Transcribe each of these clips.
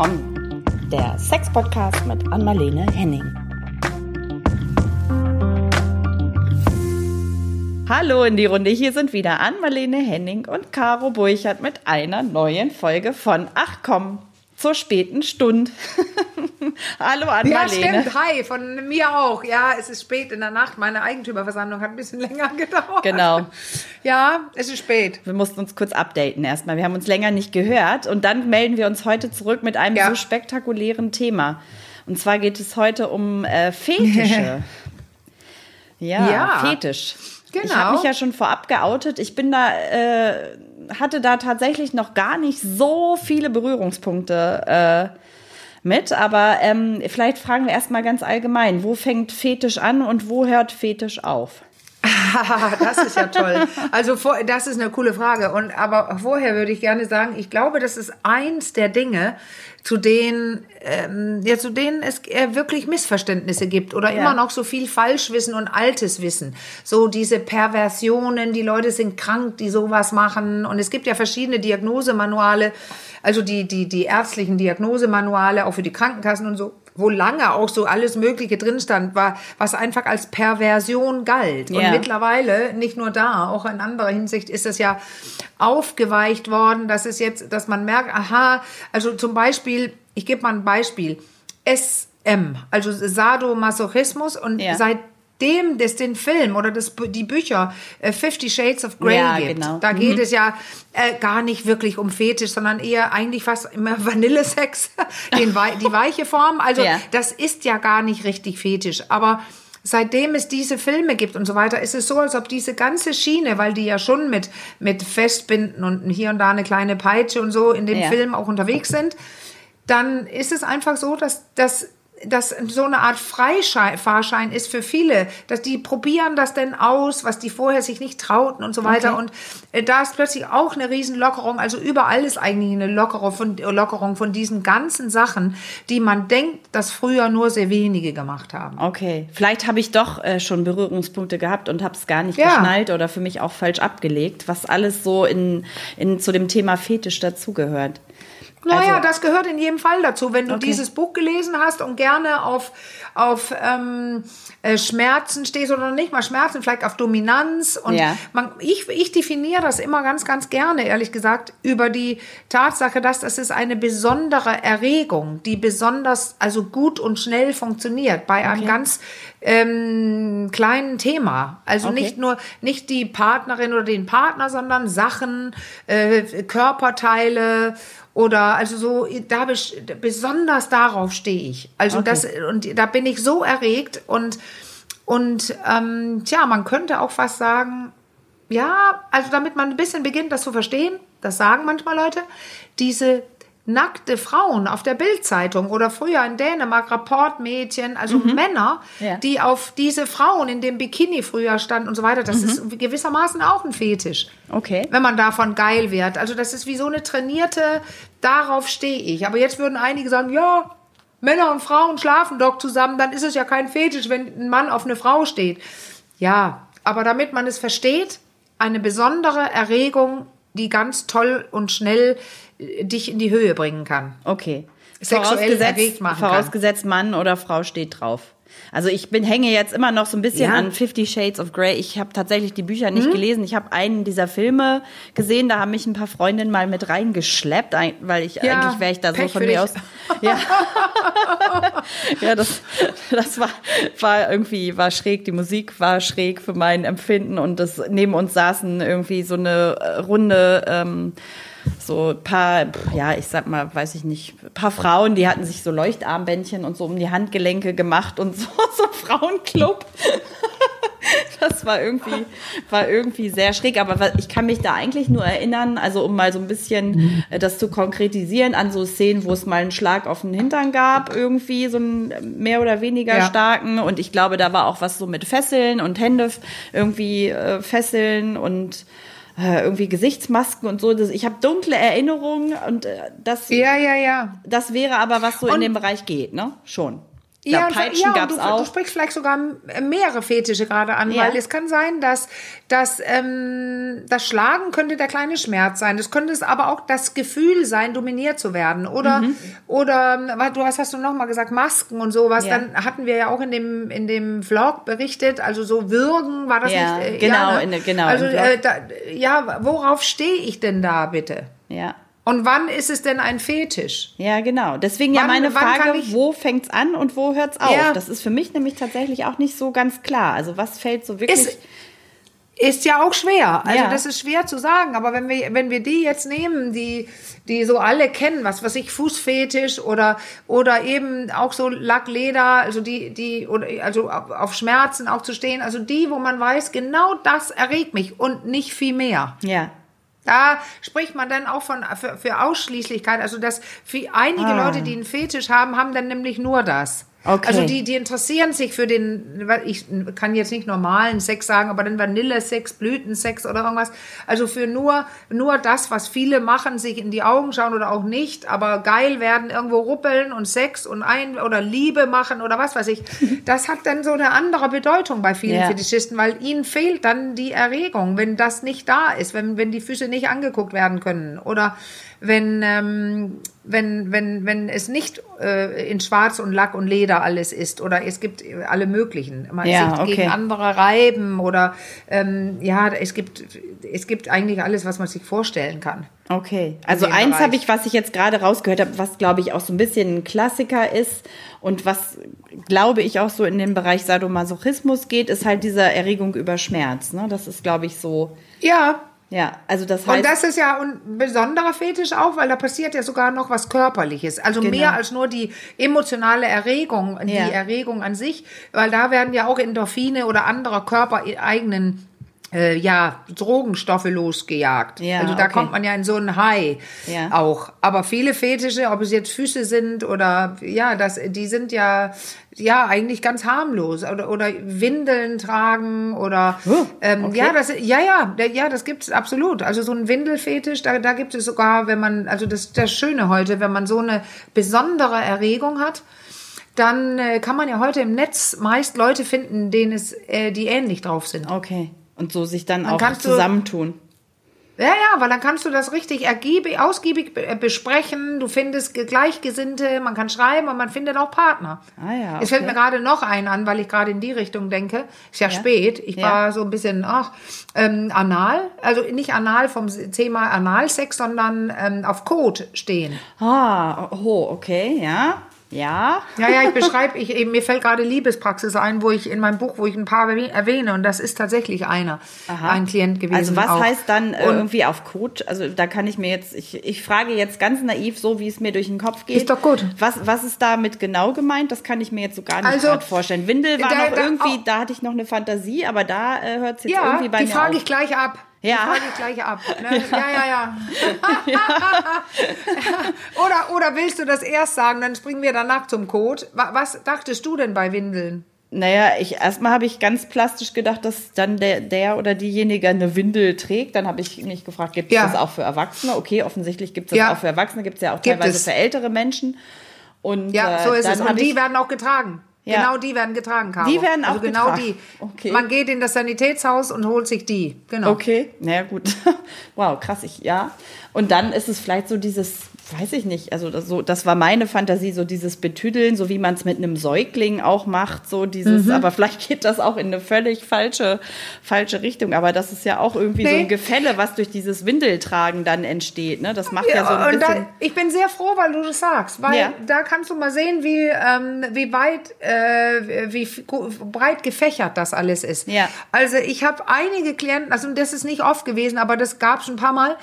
Komm, der Sex-Podcast mit Anmalene Henning. Hallo in die Runde, hier sind wieder Anmalene Henning und Caro Burchardt mit einer neuen Folge von Ach komm, zur späten Stunde. Hallo Anmalene. Ja, stimmt. Hi, von mir auch. Ja, es ist spät in der Nacht. Meine Eigentümerversammlung hat ein bisschen länger gedauert. Genau. Ja, es ist spät. Wir mussten uns kurz updaten erstmal. Wir haben uns länger nicht gehört und dann melden wir uns heute zurück mit einem Ja. so spektakulären Thema. Und zwar geht es heute um äh, Fetische. ja, Ja. Fetisch. Ich Genau. habe mich ja schon vorab geoutet. Ich bin da, äh, hatte da tatsächlich noch gar nicht so viele Berührungspunkte äh, mit, aber ähm, vielleicht fragen wir erstmal ganz allgemein, wo fängt Fetisch an und wo hört Fetisch auf? das ist ja toll. Also vor, das ist eine coole Frage. Und aber vorher würde ich gerne sagen, ich glaube, das ist eins der Dinge, zu denen ähm, ja zu denen es äh, wirklich Missverständnisse gibt oder Ja. immer noch so viel Falschwissen und altes Wissen. So diese Perversionen, die Leute sind krank, die sowas machen. Und es gibt ja verschiedene Diagnosemanuale, also die die die ärztlichen Diagnosemanuale auch für die Krankenkassen und so wo lange auch so alles Mögliche drin stand, war, was einfach als Perversion galt. Ja. Und mittlerweile, nicht nur da, auch in anderer Hinsicht ist es ja aufgeweicht worden, dass es jetzt, dass man merkt, aha, also zum Beispiel, ich gebe mal ein Beispiel, SM, also Sadomasochismus und Ja. Seitdem es den Film oder das, die Bücher äh, Fifty Shades of Grey Ja, gibt, genau. da geht es ja äh, gar nicht wirklich um Fetisch, sondern eher eigentlich fast immer Vanillesex, den, die weiche Form. Also Ja. das ist ja gar nicht richtig Fetisch. Aber seitdem es diese Filme gibt und so weiter, ist es so, als ob diese ganze Schiene, weil die ja schon mit, mit Festbinden und hier und da eine kleine Peitsche und so in dem Ja. Film auch unterwegs sind, dann ist es einfach so, dass das dass so eine Art Freifahrschein ist für viele, dass die probieren das denn aus, was die vorher sich nicht trauten und so weiter. Okay. Und äh, da ist plötzlich auch eine Riesenlockerung. Also überall ist eigentlich eine Lockerung von, Lockerung von diesen ganzen Sachen, die man denkt, dass früher nur sehr wenige gemacht haben. Okay, vielleicht habe ich doch äh, schon Berührungspunkte gehabt und habe es gar nicht Ja. geschnallt oder für mich auch falsch abgelegt, was alles so in, in, zu dem Thema Fetisch dazugehört. Naja, Also- das gehört in jedem Fall dazu. Wenn du Okay. dieses Buch gelesen hast und gerne auf, auf ähm, äh, Schmerzen stehst oder nicht mal Schmerzen, vielleicht auf Dominanz. Und Ja. man, ich, ich definiere das immer ganz, ganz gerne, ehrlich gesagt, über die Tatsache, dass das ist eine besondere Erregung, die besonders, also gut und schnell funktioniert bei einem ganz ähm, kleinen Thema. Also Okay. nicht nur nicht die Partnerin oder den Partner, sondern Sachen, äh, Körperteile oder also so da bes- besonders darauf stehe ich. Also Okay. das und da bin ich so erregt und und ähm, tja, man könnte auch fast sagen, ja, also damit man ein bisschen beginnt, das zu verstehen, das sagen manchmal Leute, diese nackte Frauen auf der Bildzeitung oder früher in Dänemark Rapportmädchen, also Männer, Mhm. Ja. die auf diese Frauen in dem Bikini früher standen und so weiter, das ist gewissermaßen auch ein Fetisch. Okay. Wenn man davon geil wird. Also das ist wie so eine trainierte, darauf stehe ich. Aber jetzt würden einige sagen, ja, Männer und Frauen schlafen doch zusammen, dann ist es ja kein Fetisch, wenn ein Mann auf eine Frau steht. Ja, aber damit man es versteht, eine besondere Erregung, die ganz toll und schnell äh, dich in die Höhe bringen kann. Okay. Sexuell erregt machen kann. vorausgesetzt Mann oder Frau steht drauf. Also ich bin hänge jetzt immer noch so ein bisschen Ja. an Fifty Shades of Grey. Ich habe tatsächlich die Bücher Mhm. nicht gelesen. Ich habe einen dieser Filme gesehen. Da haben mich ein paar Freundinnen mal mit reingeschleppt, ein- weil ich Ja, eigentlich wäre ich da so Pech von für mir dich. aus. Ja, ja das, das war, war irgendwie war schräg. Die Musik war schräg für mein Empfinden und das neben uns saßen irgendwie so eine äh, Runde. Ähm, so ein paar, ja, ich sag mal, weiß ich nicht, ein paar Frauen, die hatten sich so Leuchtarmbändchen und so um die Handgelenke gemacht und so, so Frauenclub. Das war irgendwie, war irgendwie sehr schräg, aber ich kann mich da eigentlich nur erinnern, also um mal so ein bisschen äh, das zu konkretisieren, an so Szenen, wo es mal einen Schlag auf den Hintern gab, irgendwie so einen äh, mehr oder weniger Ja. starken. Und ich glaube, da war auch was so mit Fesseln und Hände irgendwie äh, fesseln und äh, irgendwie Gesichtsmasken und so. Das, ich habe dunkle Erinnerungen und äh, das, Ja, ja, ja. das wäre aber was so in Und- dem Bereich geht, ne? Schon. Ja, und- Peitschen ja, und du, auch. Du sprichst vielleicht sogar mehrere Fetische gerade an, Ja. weil es kann sein, dass, dass ähm, das Schlagen könnte der kleine Schmerz sein. Das könnte es aber auch das Gefühl sein, dominiert zu werden. Oder, Mhm. oder was, du hast, hast du noch mal gesagt, Masken und sowas. Ja. Dann hatten wir ja auch in dem, in dem Vlog berichtet, also so Würgen, war das Ja, nicht? Äh, genau, ne? in genau, Also, äh, da, ja, worauf stehe ich denn da bitte? Ja. Und wann ist es denn ein Fetisch? Ja, genau. Deswegen ja Wann- meine wann kann Frage, wo fängt's an und wo hört's auf? Ja. Das ist für mich nämlich tatsächlich auch nicht so ganz klar. Also was fällt so wirklich... Ist, ist ja auch schwer. Also Ja. das ist schwer zu sagen. Aber wenn wir, wenn wir die jetzt nehmen, die, die so alle kennen, was weiß ich, Fußfetisch oder, oder eben auch so Lackleder, also die, die, oder, also auf auf Schmerzen auch zu stehen, also die, wo man weiß, genau das erregt mich und nicht viel mehr. ja. Da spricht man dann auch von für, für Ausschließlichkeit. Also dass für einige Ah. Leute, die einen Fetisch haben, haben dann nämlich nur das. Okay. Also die, die interessieren sich für den, ich kann jetzt nicht normalen Sex sagen, aber dann Vanillesex, Blütensex oder irgendwas. Also für nur, nur das, was viele machen, sich in die Augen schauen oder auch nicht, aber geil werden, irgendwo ruppeln und Sex und ein oder Liebe machen oder was weiß ich. Das hat dann so eine andere Bedeutung bei vielen Ja. Fetischisten, weil ihnen fehlt dann die Erregung, wenn das nicht da ist, wenn, wenn die Füße nicht angeguckt werden können oder wenn, ähm, wenn, wenn, wenn es nicht äh, in Schwarz und Lack und Leder alles ist oder es gibt alle möglichen. Man Ja, sich okay. gegen andere reiben oder ähm, ja, es gibt, es gibt eigentlich alles, was man sich vorstellen kann. Okay, also eins habe ich, was ich jetzt gerade rausgehört habe, was glaube ich auch so ein bisschen ein Klassiker ist und was glaube ich auch so in den Bereich Sadomasochismus geht, ist halt diese Erregung über Schmerz. Ne? Das ist glaube ich so, Ja, ja, also das heißt, Und das ist ja ein besonderer Fetisch auch, weil da passiert ja sogar noch was Körperliches. Also Genau. mehr als nur die emotionale Erregung, die Ja. Erregung an sich, weil da werden ja auch Endorphine oder andere körpereigenen äh, ja, Drogenstoffe losgejagt. Ja, also da okay. kommt man ja in so einen High Ja. auch. Aber viele Fetische, ob es jetzt Füße sind oder ja, das, die sind ja ja eigentlich ganz harmlos oder, oder Windeln tragen oder Oh, ähm, okay. ja, das ja ja ja das gibt's absolut. Also so ein Windelfetisch, da, da gibt es sogar, wenn man also das das Schöne heute, wenn man so eine besondere Erregung hat. Dann äh, kann man ja heute im Netz meist Leute finden, denen es, äh, die ähnlich drauf sind. okay, und so sich dann Dann auch zusammentun. Ja, ja, weil dann kannst du das richtig ergiebig, ausgiebig äh, besprechen. Du findest Ge- Gleichgesinnte, man kann schreiben und man findet auch Partner. Ah ja, Es fällt okay. mir gerade noch einen an, weil ich gerade in die Richtung denke. Ist ja, spät. Ich Ja. war so ein bisschen, ach, ähm, anal. Also nicht anal vom Thema Analsex, sondern ähm, auf Code stehen. Ah, oh, okay, ja, ja, Ja, ja, ich beschreibe, ich, eben, mir fällt gerade Liebespraxis ein, wo ich in meinem Buch, wo ich ein paar erwäh- erwähne und das ist tatsächlich einer, ein Klient gewesen. Also was auch. heißt dann äh, Und- irgendwie auf Code? Also da kann ich mir jetzt, ich, ich frage jetzt ganz naiv, so wie es mir durch den Kopf geht. Ist doch gut. Was, was ist damit genau gemeint? Das kann ich mir jetzt so gar nicht Also, vorstellen. Windel war da- noch da- irgendwie, auch- da hatte ich noch eine Fantasie, aber da äh, hört es jetzt Ja, irgendwie bei die mir frage auf. ich gleich ab. Ja. Die ich gleich ab. Ne? Ja, ja, ja. oder, oder willst du das erst sagen, dann springen wir danach zum Code. Wa- Was dachtest du denn bei Windeln? Naja, ich erstmal habe ich ganz plastisch gedacht, dass dann der, der oder diejenige eine Windel trägt. Dann habe ich mich gefragt, gibt es Ja. das auch für Erwachsene? Okay, offensichtlich gibt es das Ja. auch für Erwachsene, gibt es ja auch Gibt teilweise es. für ältere Menschen. Und Ja, äh, so ist dann es. Und die ich, werden auch getragen. Ja. Genau die werden getragen, Caro. Die werden auch also genau getragen. die. Okay. Man geht in das Sanitätshaus und holt sich die. Genau. Okay, naja, gut. wow, krass, ich, ja. Und dann ist es vielleicht so dieses, weiß ich nicht, also das, so, das war meine Fantasie, so dieses Betüdeln, so wie man es mit einem Säugling auch macht, so dieses, Mhm. aber vielleicht geht das auch in eine völlig falsche, falsche Richtung. Aber das ist ja auch irgendwie so Nee. ein Gefälle, was durch dieses Windeltragen dann entsteht. Ne? Das macht ja, so ein und bisschen. da, ich bin sehr froh, weil du das sagst, weil Ja. da kannst du mal sehen, wie, ähm, wie weit, äh, wie breit gefächert das alles ist. Ja. Also ich habe einige Klienten, also das ist nicht oft gewesen, aber das gab es ein paar Mal.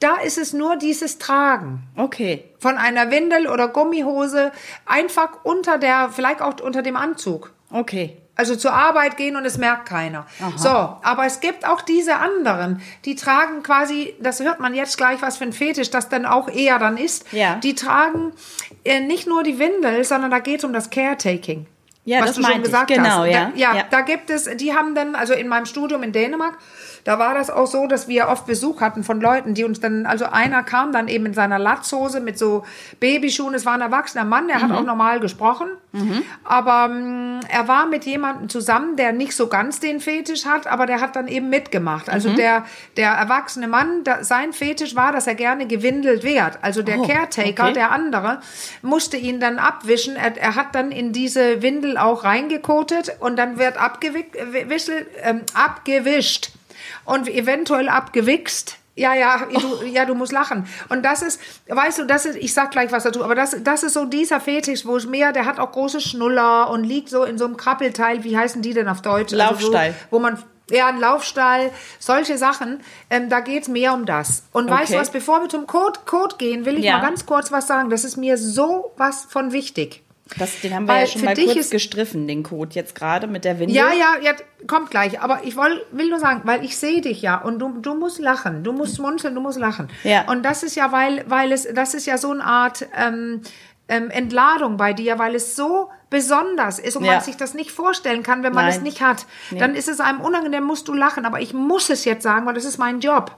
Da ist es nur dieses Tragen okay. von einer Windel oder Gummihose einfach unter der, vielleicht auch unter dem Anzug. Okay. Also zur Arbeit gehen und es merkt keiner. So, aber es gibt auch diese anderen, die tragen quasi, das hört man jetzt gleich, was für ein Fetisch das dann auch eher dann ist. Ja. Die tragen äh, nicht nur die Windel, sondern da geht es um das Caretaking. Ja, was das du schon meinte ich. gesagt Genau, hast. ja. Da, ja, Ja. da gibt es, die haben dann, also in meinem Studium in Dänemark, da war das auch so, dass wir oft Besuch hatten von Leuten, die uns dann, also einer kam dann eben in seiner Latzhose mit so Babyschuhen, es war ein erwachsener Mann, der hat auch normal gesprochen, aber ähm, er war mit jemandem zusammen, der nicht so ganz den Fetisch hat, aber der hat dann eben mitgemacht. Also der, der erwachsene Mann, da, sein Fetisch war, dass er gerne gewindelt wird. Also der Oh, Caretaker, okay. der andere, musste ihn dann abwischen. Er, er hat dann in diese Windel auch reingekotet und dann wird abgewischt, ähm, abgewischt und eventuell abgewichst. Ja, ja, du, ja, du musst lachen. Und das ist, weißt du, das ist, ich sag gleich was dazu, aber das, das ist so dieser Fetisch, wo es mehr, der hat auch große Schnuller und liegt so in so einem Krabbelteil, wie heißen die denn auf Deutsch? Laufstall. Also so, wo man, ja, ein Laufstall, solche Sachen, ähm, da geht's mehr um das. Und weißt du Okay. was, bevor wir zum Code, Code gehen, will ich Ja. mal ganz kurz was sagen. Das ist mir so was von wichtig. Das, den haben wir Weil ja schon mal kurz ist- gestriffen, den Code jetzt gerade mit der Windel. Ja, ja, ja, kommt gleich. Aber ich woll, will nur sagen, weil ich sehe dich ja und du, du musst lachen, du musst munzeln, du musst lachen. Ja. Und das ist ja, weil, weil es, das ist ja so eine Art ähm, ähm, Entladung bei dir, weil es so besonders ist und Ja. man sich das nicht vorstellen kann, wenn man Nein. es nicht hat. Dann ist es einem unangenehm, musst du lachen. Aber ich muss es jetzt sagen, weil das ist mein Job.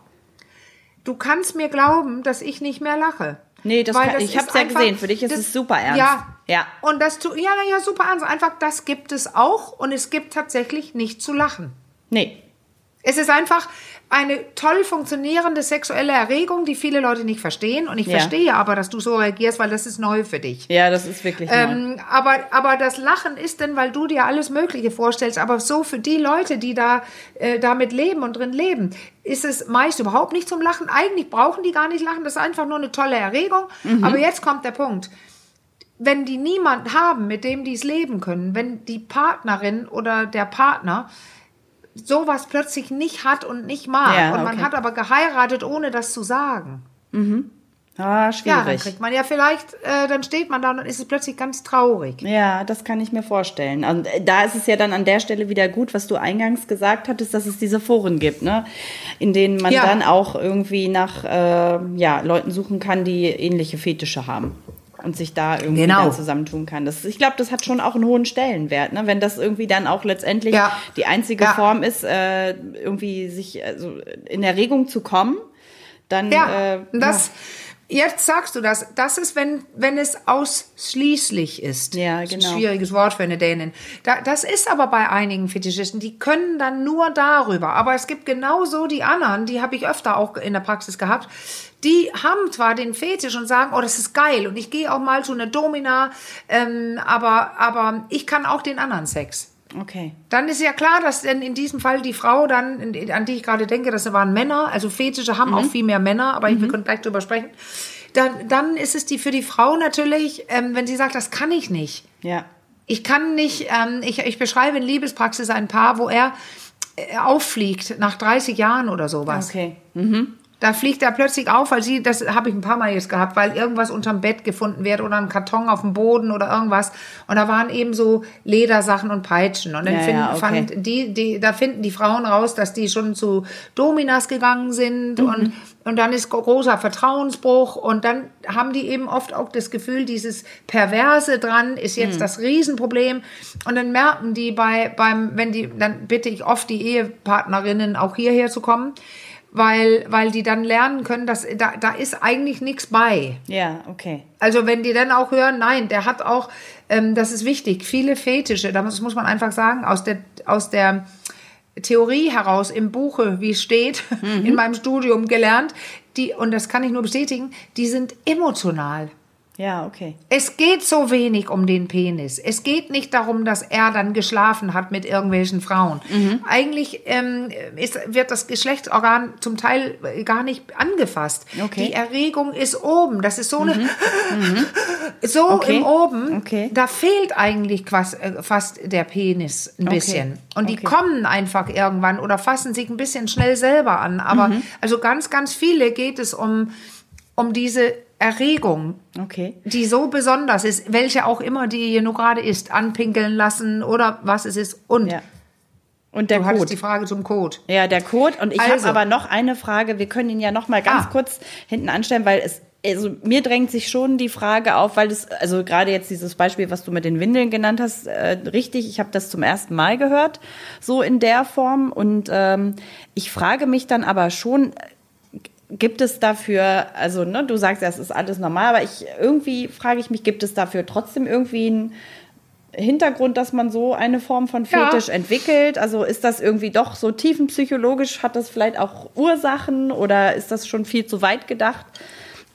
Du kannst mir glauben, dass ich nicht mehr lache. Nee, das kann- ich hab's ist ja gesehen. Für dich ist das- es super ernst. Ja, Ja. Und das tu, ja, ja, super ernst. Einfach, das gibt es auch und es gibt tatsächlich nicht zu lachen. Nee. Es ist einfach eine toll funktionierende sexuelle Erregung, die viele Leute nicht verstehen. Und ich Ja. verstehe aber, dass du so reagierst, weil das ist neu für dich. Ja, das ist wirklich neu. Ähm, aber, aber das Lachen ist denn, weil du dir alles Mögliche vorstellst, aber so für die Leute, die da äh, damit leben und drin leben, ist es meist überhaupt nicht zum Lachen. Eigentlich brauchen die gar nicht lachen, das ist einfach nur eine tolle Erregung. Mhm. Aber jetzt kommt der Punkt. Wenn die niemand haben, mit dem die es leben können, wenn die Partnerin oder der Partner sowas plötzlich nicht hat und nicht mag Ja, und man okay. hat aber geheiratet, ohne das zu sagen. ah, Ja, dann schwierig. kriegt man ja vielleicht, äh, dann steht man da und dann ist es plötzlich ganz traurig. Ja, das kann ich mir vorstellen. Und äh, da ist es ja dann an der Stelle wieder gut, was du eingangs gesagt hattest, dass es diese Foren gibt, ne? in denen man Ja. dann auch irgendwie nach äh, ja, Leuten suchen kann, die ähnliche Fetische haben und sich da irgendwie Genau. dann zusammentun kann. Das, ich glaube, das hat schon auch einen hohen Stellenwert, ne? wenn das irgendwie dann auch letztendlich Ja. die einzige Ja. Form ist, äh, irgendwie sich also in Erregung zu kommen. Dann Ja, äh, das, jetzt sagst du das. Das ist, wenn, wenn es ausschließlich ist. Ja, Das ist genau. Ein schwieriges Wort für eine Dänin. Da, das ist aber bei einigen Fetischisten, die können dann nur darüber. Aber es gibt genauso die anderen, die habe ich öfter auch in der Praxis gehabt. Die haben zwar den Fetisch und sagen, oh, das ist geil und ich gehe auch mal zu einer Domina, ähm, aber, aber ich kann auch den anderen Sex. okay. Dann ist ja klar, dass denn in diesem Fall die Frau dann, an die ich gerade denke, das waren Männer, also Fetische haben auch viel mehr Männer, aber wir können gleich drüber sprechen. Dann, dann ist es die für die Frau natürlich, ähm, wenn sie sagt, das kann ich nicht. Ja. Ich kann nicht, ähm, ich, ich beschreibe in Liebespraxis ein Paar, wo er äh, auffliegt nach 30 Jahren oder sowas. Okay. Da fliegt er plötzlich auf, weil sie, das habe ich ein paar Mal jetzt gehabt, weil irgendwas unterm Bett gefunden wird oder ein Karton auf dem Boden oder irgendwas. Und da waren eben so Ledersachen und Peitschen. Und dann Ja, finden, ja, okay. fand die, die, da finden die Frauen raus, dass die schon zu Dominas gegangen sind Mhm. und, und dann ist großer Vertrauensbruch und dann haben die eben oft auch das Gefühl, dieses Perverse dran ist Mhm. jetzt das Riesenproblem. Und dann merken die bei, beim, wenn die, dann bitte ich oft die Ehepartnerinnen auch hierher zu kommen weil, weil die dann lernen können, dass da, da ist eigentlich nichts bei. Ja, okay. Also wenn die dann auch hören, nein, der hat auch, ähm, das ist wichtig, viele Fetische, das muss man einfach sagen, aus der, aus der Theorie heraus im Buche, wie es steht, in meinem Studium gelernt, die, und das kann ich nur bestätigen, die sind emotional. Ja, okay. Es geht so wenig um den Penis. Es geht nicht darum, dass er dann geschlafen hat mit irgendwelchen Frauen. Eigentlich ähm, ist, wird das Geschlechtsorgan zum Teil äh, gar nicht angefasst. Okay. Die Erregung ist oben. Das ist so eine, so Okay. im Oben. Okay. Da fehlt eigentlich quas, äh, fast der Penis ein bisschen. Und die kommen einfach irgendwann oder fassen sich ein bisschen schnell selber an. Aber Mhm. also ganz, ganz viele geht es um, um diese Erregung Okay. die so besonders ist, welche auch immer die hier nur gerade ist, anpinkeln lassen oder was es ist. Und Ja. Und der du Code. die Frage zum Code. Ja, der Code. Und ich Also. habe aber noch eine Frage. Wir können ihn ja noch mal ganz Ah. kurz hinten anstellen, weil es also mir drängt sich schon die Frage auf, weil das, also gerade jetzt dieses Beispiel, was du mit den Windeln genannt hast, äh, richtig, ich habe das zum ersten Mal gehört, so in der Form. Und ähm, ich frage mich dann aber schon, gibt es dafür, also ne, du sagst ja, es ist alles normal, aber ich irgendwie frage ich mich, gibt es dafür trotzdem irgendwie ein Hintergrund, dass man so eine Form von Fetisch ja. entwickelt? Also ist das irgendwie doch so tiefenpsychologisch? Hat das vielleicht auch Ursachen oder ist das schon viel zu weit gedacht?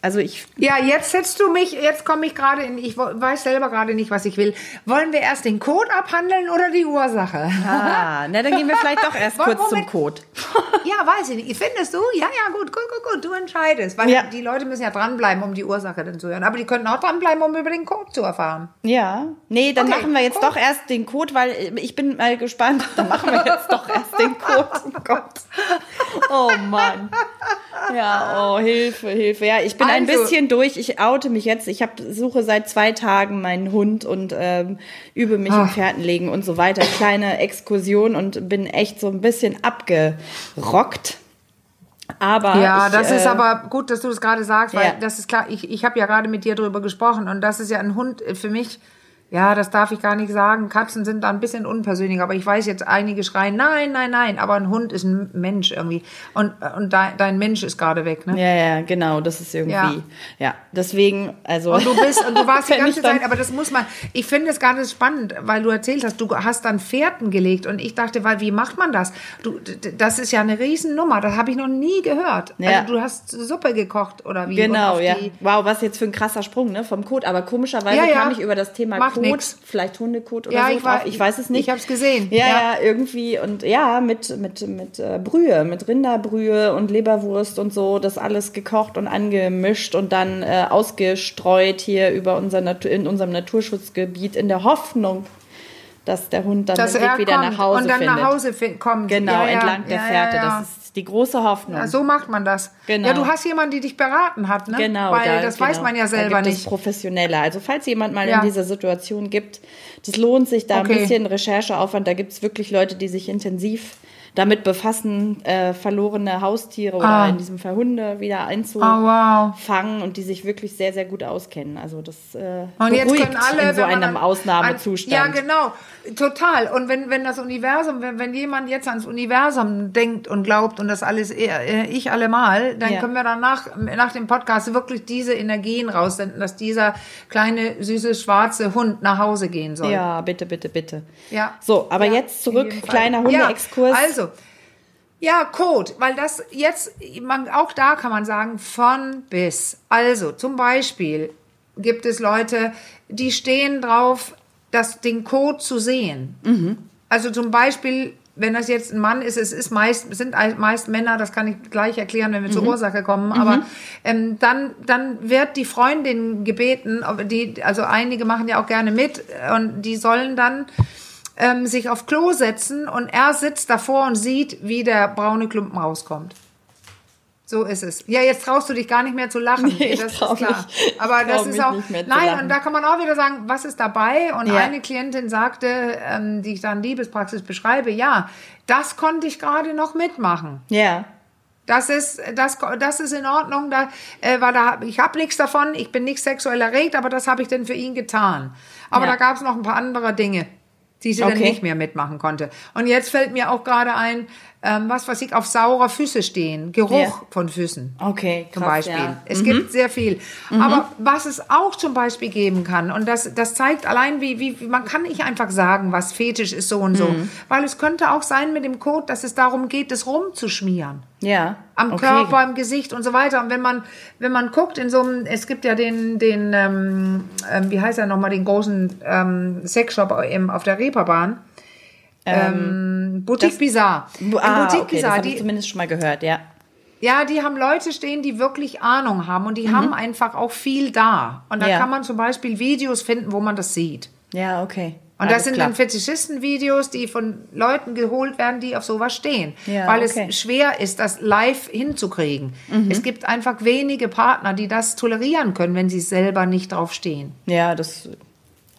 Also ich. Ja, jetzt setzt du mich, jetzt komme ich gerade in, ich weiß selber gerade nicht, was ich will. Wollen wir erst den Code abhandeln oder die Ursache? Ah, na, dann gehen wir vielleicht doch erst kurz Moment. zum Code. ja, weiß ich nicht. Findest du? Ja, ja, gut, gut, gut, gut, du entscheidest. Weil ja. die Leute müssen ja dranbleiben, um die Ursache dann zu hören. Aber die könnten auch dranbleiben, um über den Code zu erfahren. Ja. Nee, dann okay. machen wir jetzt Code. doch erst den Code, weil ich bin mal gespannt. Dann machen wir jetzt doch erst den Code. Oh Gott. Oh Mann. Ja, oh, Hilfe, Hilfe. Ja, ich bin bin ein also, bisschen durch. Ich oute mich jetzt. Ich hab, suche seit zwei Tagen meinen Hund und ähm, übe mich im Pferdenlegen und so weiter. Kleine Exkursion und bin echt so ein bisschen abgerockt. Aber ja, ich, das äh, ist aber gut, dass du das gerade sagst, weil ja. das ist klar. Ich, ich habe ja gerade mit dir darüber gesprochen und das ist ja ein Hund für mich ja, das darf ich gar nicht sagen. Katzen sind da ein bisschen unpersönlich, aber ich weiß jetzt, einige schreien, nein, nein, nein, aber ein Hund ist ein Mensch irgendwie. Und, und dein, dein Mensch ist gerade weg, ne? Ja, ja, genau, das ist irgendwie, ja, ja deswegen, also. Und du bist, und du warst die ganze Zeit, aber das muss man, ich finde es gerade spannend, weil du erzählt hast, du hast dann Pferden gelegt und ich dachte, weil, wie macht man das? Du, das ist ja eine Riesennummer, das habe ich noch nie gehört. Ja. Also du hast Suppe gekocht oder wie? Genau, ja. Wow, was jetzt für ein krasser Sprung, ne, vom Code, aber komischerweise ja, ja. kam ich über das Thema Mach Nix. vielleicht Hundekot oder ja, so ich, war, ich weiß es nicht. Ich habe es gesehen. Ja, ja, ja, irgendwie und ja, mit, mit, mit äh, Brühe, mit Rinderbrühe und Leberwurst und so, das alles gekocht und angemischt und dann äh, ausgestreut hier über unser Natur, in unserem Naturschutzgebiet in der Hoffnung, dass der Hund dann dass den Weg wieder kommt nach Hause und dann findet. nach Hause kommt. Genau, ja, ja, entlang der Fährte. Ja, das ist die große Hoffnung. So macht man das. Genau. Ja, du hast jemanden, die dich beraten hat, ne? Genau. Weil da, das genau. weiß man ja selber da gibt nicht. Es Professionelle. Also falls jemand mal in dieser Situation gibt, das lohnt sich da okay. ein bisschen Rechercheaufwand. Da gibt es wirklich Leute, die sich intensiv damit befassen, äh, verlorene Haustiere oder ah. in diesem Fall Hunde wieder einzufangen oh, wow. und die sich wirklich sehr, sehr gut auskennen. Also das äh, und jetzt können alle, in so einem dann, Ausnahmezustand. ja, genau, total. Und wenn, wenn das Universum, wenn, wenn jemand jetzt ans Universum denkt und glaubt und das alles äh, ich allemal, dann ja. können wir danach nach dem Podcast wirklich diese Energien raussenden, dass dieser kleine, süße, schwarze Hund nach Hause gehen soll. Ja, bitte, bitte, bitte. Ja. So, aber ja, jetzt zurück, kleiner Hundeexkurs. Ja, also, ja, Code, weil das jetzt, man, auch da kann man sagen, von bis. Also zum Beispiel gibt es Leute, die stehen drauf, das, den Code zu sehen. Mhm. Also zum Beispiel, wenn das jetzt ein Mann ist, es ist meist, sind meist Männer, das kann ich gleich erklären, wenn wir mhm. zur Ursache kommen, mhm. aber ähm, dann, dann wird die Freundin gebeten, die, also einige machen ja auch gerne mit und die sollen dann ähm, sich auf Klo setzen und er sitzt davor und sieht, wie der braune Klumpen rauskommt. So ist es. Ja, jetzt traust du dich gar nicht mehr zu lachen. Nee, das ist klar. Mich, Aber das ist auch. Nein, und da kann man auch wieder sagen, was ist dabei? Und ja. eine Klientin sagte, ähm, die ich dann Liebespraxis beschreibe, ja, das konnte ich gerade noch mitmachen. Ja. Das ist, das, das ist in Ordnung, da, äh, weil da, ich habe nichts davon, ich bin nicht sexuell erregt, aber das habe ich denn für ihn getan. Aber ja. da gab es noch ein paar andere Dinge die sie okay. dann nicht mehr mitmachen konnte. Und jetzt fällt mir auch gerade ein, ähm, was weiß ich, auf saurer Füße stehen, Geruch yeah. von Füßen. Okay, krass, zum Beispiel. Ja. Es mhm. gibt sehr viel. Mhm. Aber was es auch zum Beispiel geben kann, und das, das zeigt allein, wie, wie, man kann nicht einfach sagen, was Fetisch ist so und so. Mhm. Weil es könnte auch sein mit dem Code, dass es darum geht, es rumzuschmieren. Ja. Am okay. Körper, im Gesicht und so weiter. Und wenn man, wenn man guckt in so einem, es gibt ja den, den, ähm, ähm, wie heißt er nochmal, den großen ähm, Sexshop auf der Reeperbahn. Ähm, ähm, Boutique das, Bizarre. Ah, Boutique okay, Bizarre, das habe ich zumindest schon mal gehört, ja. Ja, die haben Leute stehen, die wirklich Ahnung haben und die mhm. haben einfach auch viel da. Und da ja. kann man zum Beispiel Videos finden, wo man das sieht. Ja, okay. Und das sind klar. dann Fetischisten-Videos, die von Leuten geholt werden, die auf sowas stehen. Ja, weil okay. es schwer ist, das live hinzukriegen. Mhm. Es gibt einfach wenige Partner, die das tolerieren können, wenn sie selber nicht drauf stehen. Ja, das,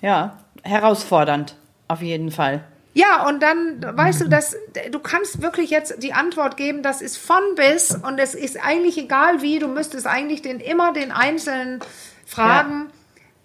ja, herausfordernd, auf jeden Fall. Ja, und dann weißt du, dass du kannst wirklich jetzt die Antwort geben, das ist von bis und es ist eigentlich egal wie, du müsstest eigentlich den immer den einzelnen fragen,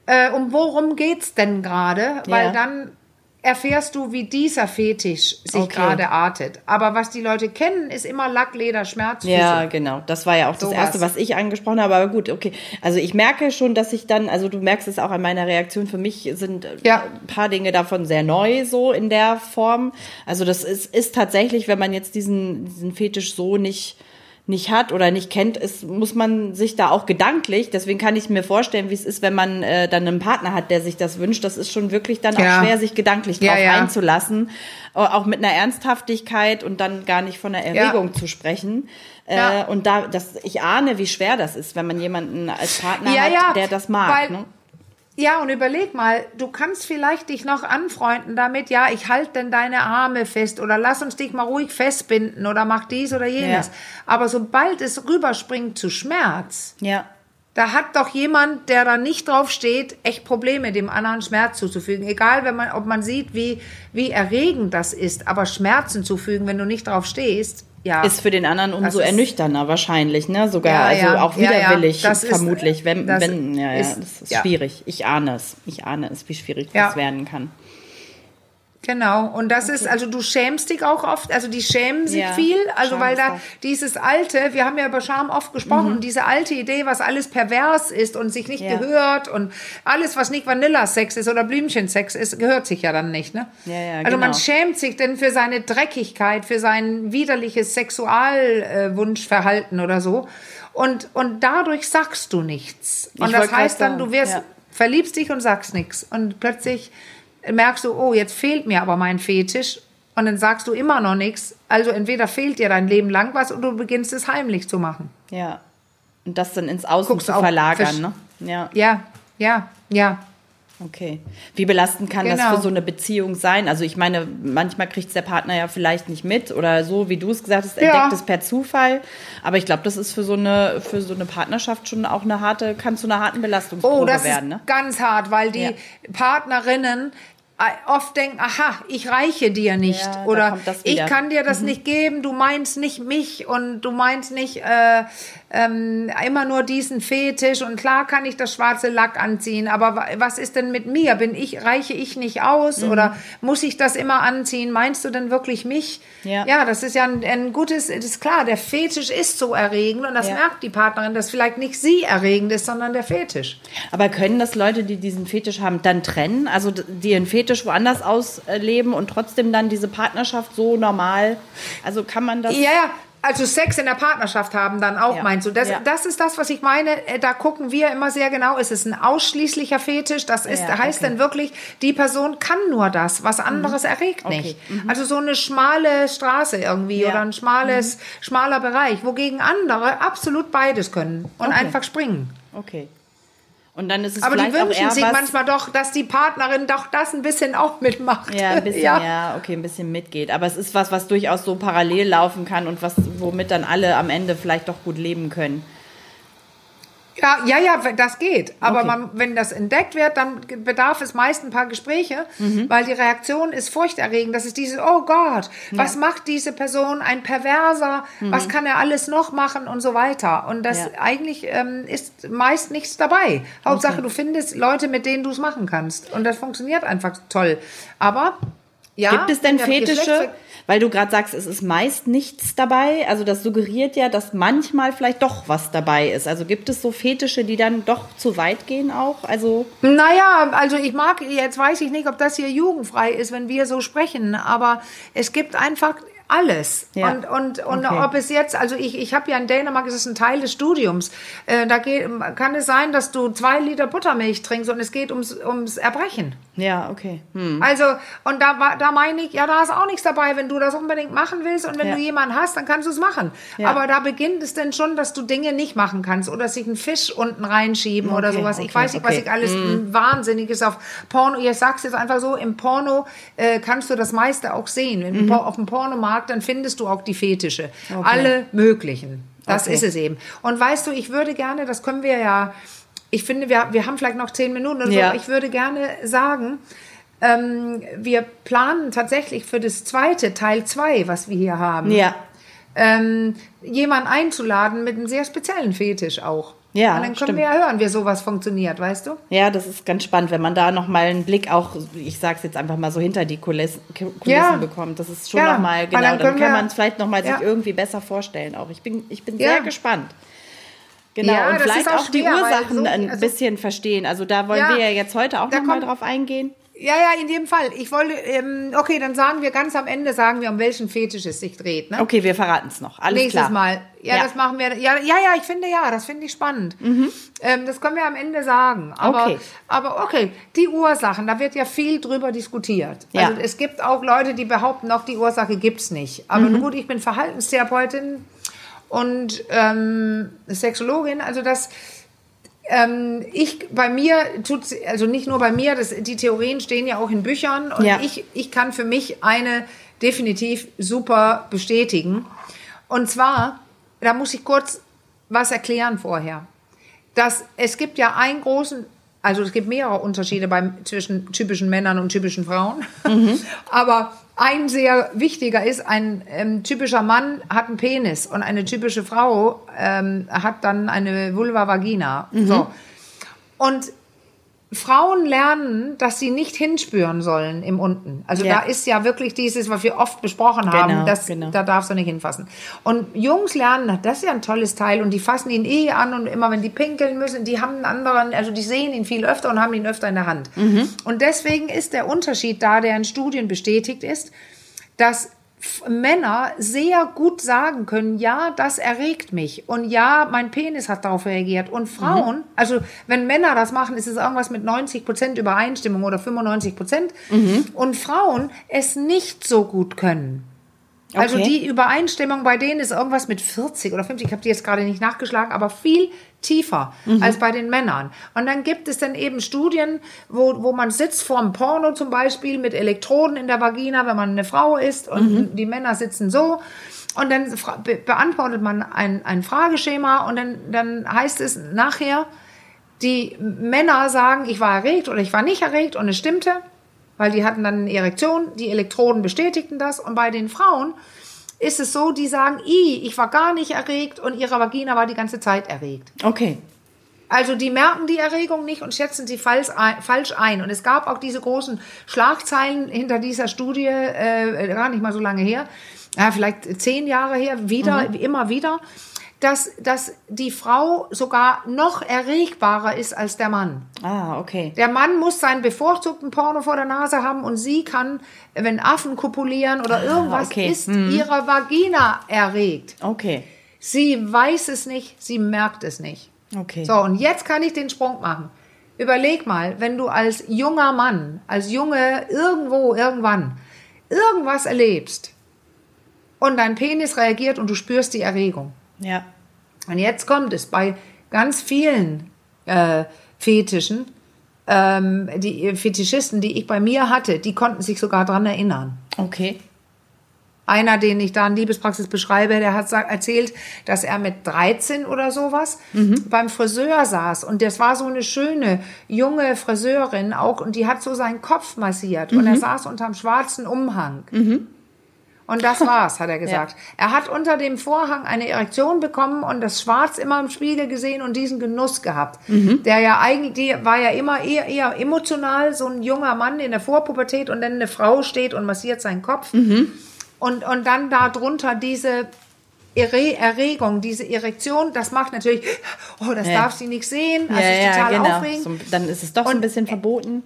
ja. äh, um worum geht's denn gerade, weil ja. dann erfährst du, wie dieser Fetisch sich okay. gerade artet. Aber was die Leute kennen, ist immer Lack, Leder, Schmerz. Ja, genau. Das war ja auch das so Erste, was ich angesprochen habe. Aber gut, okay. Also ich merke schon, dass ich dann, also du merkst es auch an meiner Reaktion, für mich sind ja. ein paar Dinge davon sehr neu so in der Form. Also das ist, ist tatsächlich, wenn man jetzt diesen, diesen Fetisch so nicht nicht hat oder nicht kennt, ist, muss man sich da auch gedanklich, deswegen kann ich mir vorstellen, wie es ist, wenn man äh, dann einen Partner hat, der sich das wünscht. Das ist schon wirklich dann ja. auch schwer, sich gedanklich drauf ja, ja. einzulassen, auch mit einer Ernsthaftigkeit und dann gar nicht von einer Erregung zu sprechen. Äh, und da, das, ich ahne, wie schwer das ist, wenn man jemanden als Partner hat, der das mag. Weil, ne? Ja, und überleg mal, du kannst vielleicht dich noch anfreunden damit, ja, ich halte denn deine Arme fest oder lass uns dich mal ruhig festbinden oder mach dies oder jenes. Ja. Aber sobald es rüberspringt zu Schmerz, ja. da hat doch jemand, der da nicht drauf steht, echt Probleme, dem anderen Schmerz zuzufügen. Egal, wenn man, ob man sieht, wie, wie erregend das ist, aber Schmerzen zufügen, wenn du nicht drauf stehst, ja, ist für den anderen umso ernüchterner wahrscheinlich, ne? Sogar, ja, also auch widerwillig, ja, vermutlich. Ist, wenn, wenn, ja, ja, das ist schwierig. Ich ahne es. Ich ahne es, wie schwierig das werden kann. Genau, und das okay. ist, also du schämst dich auch oft, also die schämen sich ja, viel, also weil da dieses alte, wir haben ja über Scham oft gesprochen, mhm. diese alte Idee, was alles pervers ist und sich nicht ja. gehört und alles, was nicht Vanilla-Sex ist oder Blümchensex ist, gehört sich ja dann nicht, ne? Ja, ja, also genau. man schämt sich denn für seine Dreckigkeit, für sein widerliches Sexualwunschverhalten oder so und, und dadurch sagst du nichts. Und ich das heißt dann, du wirst, ja. verliebst dich und sagst nichts und plötzlich merkst du, oh, jetzt fehlt mir aber mein Fetisch und dann sagst du immer noch nichts. Also entweder fehlt dir dein Leben lang was und du beginnst es heimlich zu machen. Ja. Und das dann ins Außen Guckst zu verlagern, ne? Ja. Ja, ja, ja. Okay. Wie belastend kann genau. das für genau. so eine Beziehung sein? Also ich meine, manchmal kriegt es der Partner ja vielleicht nicht mit oder so, wie du es gesagt hast, entdeckt ja. es per Zufall. Aber ich glaube, das ist für so eine für so eine Partnerschaft schon auch eine harte, kann zu einer harten Belastungsprobe oh, das werden. Ne? Ist ganz hart, weil die ja. Partnerinnen oft denken, aha, ich reiche dir nicht ja, oder ich kann dir das mhm. nicht geben, du meinst nicht mich und du meinst nicht äh, ähm, immer nur diesen Fetisch und klar kann ich das schwarze Lack anziehen, aber was ist denn mit mir? Bin ich reiche ich nicht aus mhm. oder muss ich das immer anziehen? Meinst du denn wirklich mich? Ja, ja das ist ja ein, ein gutes, das ist klar, der Fetisch ist so erregend und das ja. merkt die Partnerin, dass vielleicht nicht sie erregend ist, sondern der Fetisch. Aber können das Leute, die diesen Fetisch haben, dann trennen? Also die ihren Fetisch woanders ausleben und trotzdem dann diese Partnerschaft so normal? Also kann man das? Ja, ja also Sex in der Partnerschaft haben dann auch, ja. meinst du? Das, ja. das ist das, was ich meine. Äh, da gucken wir immer sehr genau. Ist es ein ausschließlicher Fetisch? Das ist, ja, heißt okay. dann wirklich, die Person kann nur das. Was anderes mhm. erregt nicht. Okay. Mhm. Also so eine schmale Straße irgendwie oder ein schmales, mhm. schmaler Bereich, wogegen andere absolut beides können und okay. einfach springen. Okay. Und dann ist es Aber die wünschen sich manchmal doch, dass die Partnerin doch das ein bisschen auch mitmacht. Ja, ein bisschen, ja. ja. okay, ein bisschen mitgeht. Aber es ist was, was durchaus so parallel laufen kann und was, womit dann alle am Ende vielleicht doch gut leben können. Ja, ja, ja, das geht. Aber okay. man, wenn das entdeckt wird, dann bedarf es meist ein paar Gespräche, mhm. weil die Reaktion ist furchterregend. Das ist dieses, oh Gott, was macht diese Person? Ein Perverser, mhm. was kann er alles noch machen und so weiter. Und das ja. eigentlich ähm, ist meist nichts dabei. Hauptsache, okay. du findest Leute, mit denen du es machen kannst. Und das funktioniert einfach toll. Aber ja, Gibt es denn Fetische? Weil du gerade sagst, es ist meist nichts dabei. Also das suggeriert ja, dass manchmal vielleicht doch was dabei ist. Also gibt es so Fetische, die dann doch zu weit gehen auch? Also naja, also ich mag, jetzt weiß ich nicht, ob das hier jugendfrei ist, wenn wir so sprechen, aber es gibt einfach alles. Ja. Und, und, und okay. ob es jetzt, also ich, ich habe ja in Dänemark, es ist ein Teil des Studiums, äh, da geht, kann es sein, dass du zwei Liter Buttermilch trinkst und es geht ums, ums Erbrechen. Ja, okay. Hm. Also, und da, da meine ich, ja, da ist auch nichts dabei, wenn du das unbedingt machen willst und wenn ja. du jemanden hast, dann kannst du es machen. Ja. Aber da beginnt es denn schon, dass du Dinge nicht machen kannst oder sich einen Fisch unten reinschieben okay, oder sowas. Okay, ich weiß nicht, was ich alles hm. Wahnsinniges auf Porno, ich sag's jetzt einfach so, im Porno äh, kannst du das meiste auch sehen. Mhm. Auf dem Pornomarkt, dann findest du auch die Fetische. Alle möglichen. Das ist es eben. Und weißt du, ich würde gerne, das können wir ja ich finde, wir, wir haben vielleicht noch zehn Minuten oder so. Ja. Ich würde gerne sagen, ähm, wir planen tatsächlich für das zweite, Teil 2, was wir hier haben, Ja. ähm, jemanden einzuladen mit einem sehr speziellen Fetisch auch. Ja, Und dann können stimmt. wir ja hören, wie sowas funktioniert, weißt du? Ja, das ist ganz spannend, wenn man da nochmal einen Blick auch, ich sag's jetzt einfach mal so, hinter die Kulissen, Kulissen Ja. bekommt. Das ist schon Ja, nochmal, genau, dann dann, kann man es vielleicht nochmal Ja. sich irgendwie besser vorstellen auch. Ich bin, ich bin Ja. sehr gespannt. Genau, und vielleicht auch auch, die schwer, weil Ursachen so- ein also- bisschen verstehen. Also da wollen wir ja jetzt heute auch nochmal drauf eingehen. Ja, ja, in jedem Fall. Ich wollte, ähm, okay, dann sagen wir ganz am Ende, sagen wir, um welchen Fetisch es sich dreht. Ne? Okay, wir verraten es noch. Alles Nächstes klar. Mal. Ja, Ja. das machen wir. Ja, ja, ja, ich finde ja, das finde ich spannend. Ähm, das können wir am Ende sagen. Aber, Okay. aber okay, die Ursachen, da wird ja viel drüber diskutiert. Ja. Also es gibt auch Leute, die behaupten, auch die Ursache gibt's nicht. Aber nun gut, ich bin Verhaltenstherapeutin und ähm, Sexologin, also das. Ähm, ich bei mir tut also nicht nur bei mir, das, die Theorien stehen ja auch in Büchern und Ja. ich, ich kann für mich eine definitiv super bestätigen. Und zwar, da muss ich kurz was erklären vorher. Dass es gibt ja einen großen, also es gibt mehrere Unterschiede beim, zwischen typischen Männern und typischen Frauen. Aber ein sehr wichtiger ist, ein ähm, typischer Mann hat einen Penis und eine typische Frau ähm, hat dann eine Vulva Vagina. So. Und Frauen lernen, dass sie nicht hinspüren sollen im Unten. Also Ja. da ist ja wirklich dieses, was wir oft besprochen haben, Genau, dass, genau. da darfst du nicht hinfassen. Und Jungs lernen, das ist ja ein tolles Teil und die fassen ihn eh an und immer wenn die pinkeln müssen, die haben einen anderen, also die sehen ihn viel öfter und haben ihn öfter in der Hand. Mhm. Und deswegen ist der Unterschied da, der in Studien bestätigt ist, dass Männer sehr gut sagen können, ja, das erregt mich und ja, mein Penis hat darauf reagiert. Und Frauen, Mhm. also wenn Männer das machen, ist es irgendwas mit 90 Prozent Übereinstimmung oder 95 Prozent. Mhm. Und Frauen es nicht so gut können. Also Okay. die Übereinstimmung bei denen ist irgendwas mit 40 oder 50, ich habe die jetzt gerade nicht nachgeschlagen, aber viel tiefer Mhm. als bei den Männern. Und dann gibt es dann eben Studien, wo, wo man sitzt vor einem Porno zum Beispiel mit Elektroden in der Vagina, wenn man eine Frau ist und Mhm. die Männer sitzen so. Und dann be beantwortet man ein, ein Frageschema und dann, dann heißt es nachher, die Männer sagen, ich war erregt oder ich war nicht erregt und es stimmte, weil die hatten dann eine Erektion, die Elektroden bestätigten das und bei den Frauen ist es so, die sagen, I, ich war gar nicht erregt und ihre Vagina war die ganze Zeit erregt. Okay. Also die merken die Erregung nicht und schätzen sie falsch ein. Und es gab auch diese großen Schlagzeilen hinter dieser Studie, äh, gar nicht mal so lange her, ja, vielleicht zehn Jahre her, wieder, immer wieder, dass, dass die Frau sogar noch erregbarer ist als der Mann. Ah, okay. Der Mann muss seinen bevorzugten Porno vor der Nase haben und sie kann, wenn Affen kopulieren oder irgendwas, okay. ist ihre Vagina erregt. Okay. Sie weiß es nicht, sie merkt es nicht. Okay. So, und jetzt kann ich den Sprung machen. Überleg mal, wenn du als junger Mann, als Junge irgendwo, irgendwann, irgendwas erlebst und dein Penis reagiert und du spürst die Erregung. Ja. Und jetzt kommt es bei ganz vielen äh, Fetischen, ähm, die Fetischisten, die ich bei mir hatte, die konnten sich sogar dran erinnern. Okay. Einer, den ich da in Liebespraxis beschreibe, der hat erzählt, dass er mit 13 oder sowas beim Friseur saß. Und das war so eine schöne, junge Friseurin auch. Und die hat so seinen Kopf massiert. Und er saß unterm schwarzen Umhang. Und das war's, hat er gesagt. Er hat unter dem Vorhang eine Erektion bekommen und das Schwarz immer im Spiegel gesehen und diesen Genuss gehabt. Der ja eigentlich, die war ja immer eher, eher emotional, so ein junger Mann in der Vorpubertät und dann eine Frau steht und massiert seinen Kopf. Und, und dann darunter diese Erre Erregung, diese Erektion, das macht natürlich, oh, das Ja. darf sie nicht sehen, das ja, ist ja, total genau. aufregend. So, dann ist es doch so ein bisschen verboten.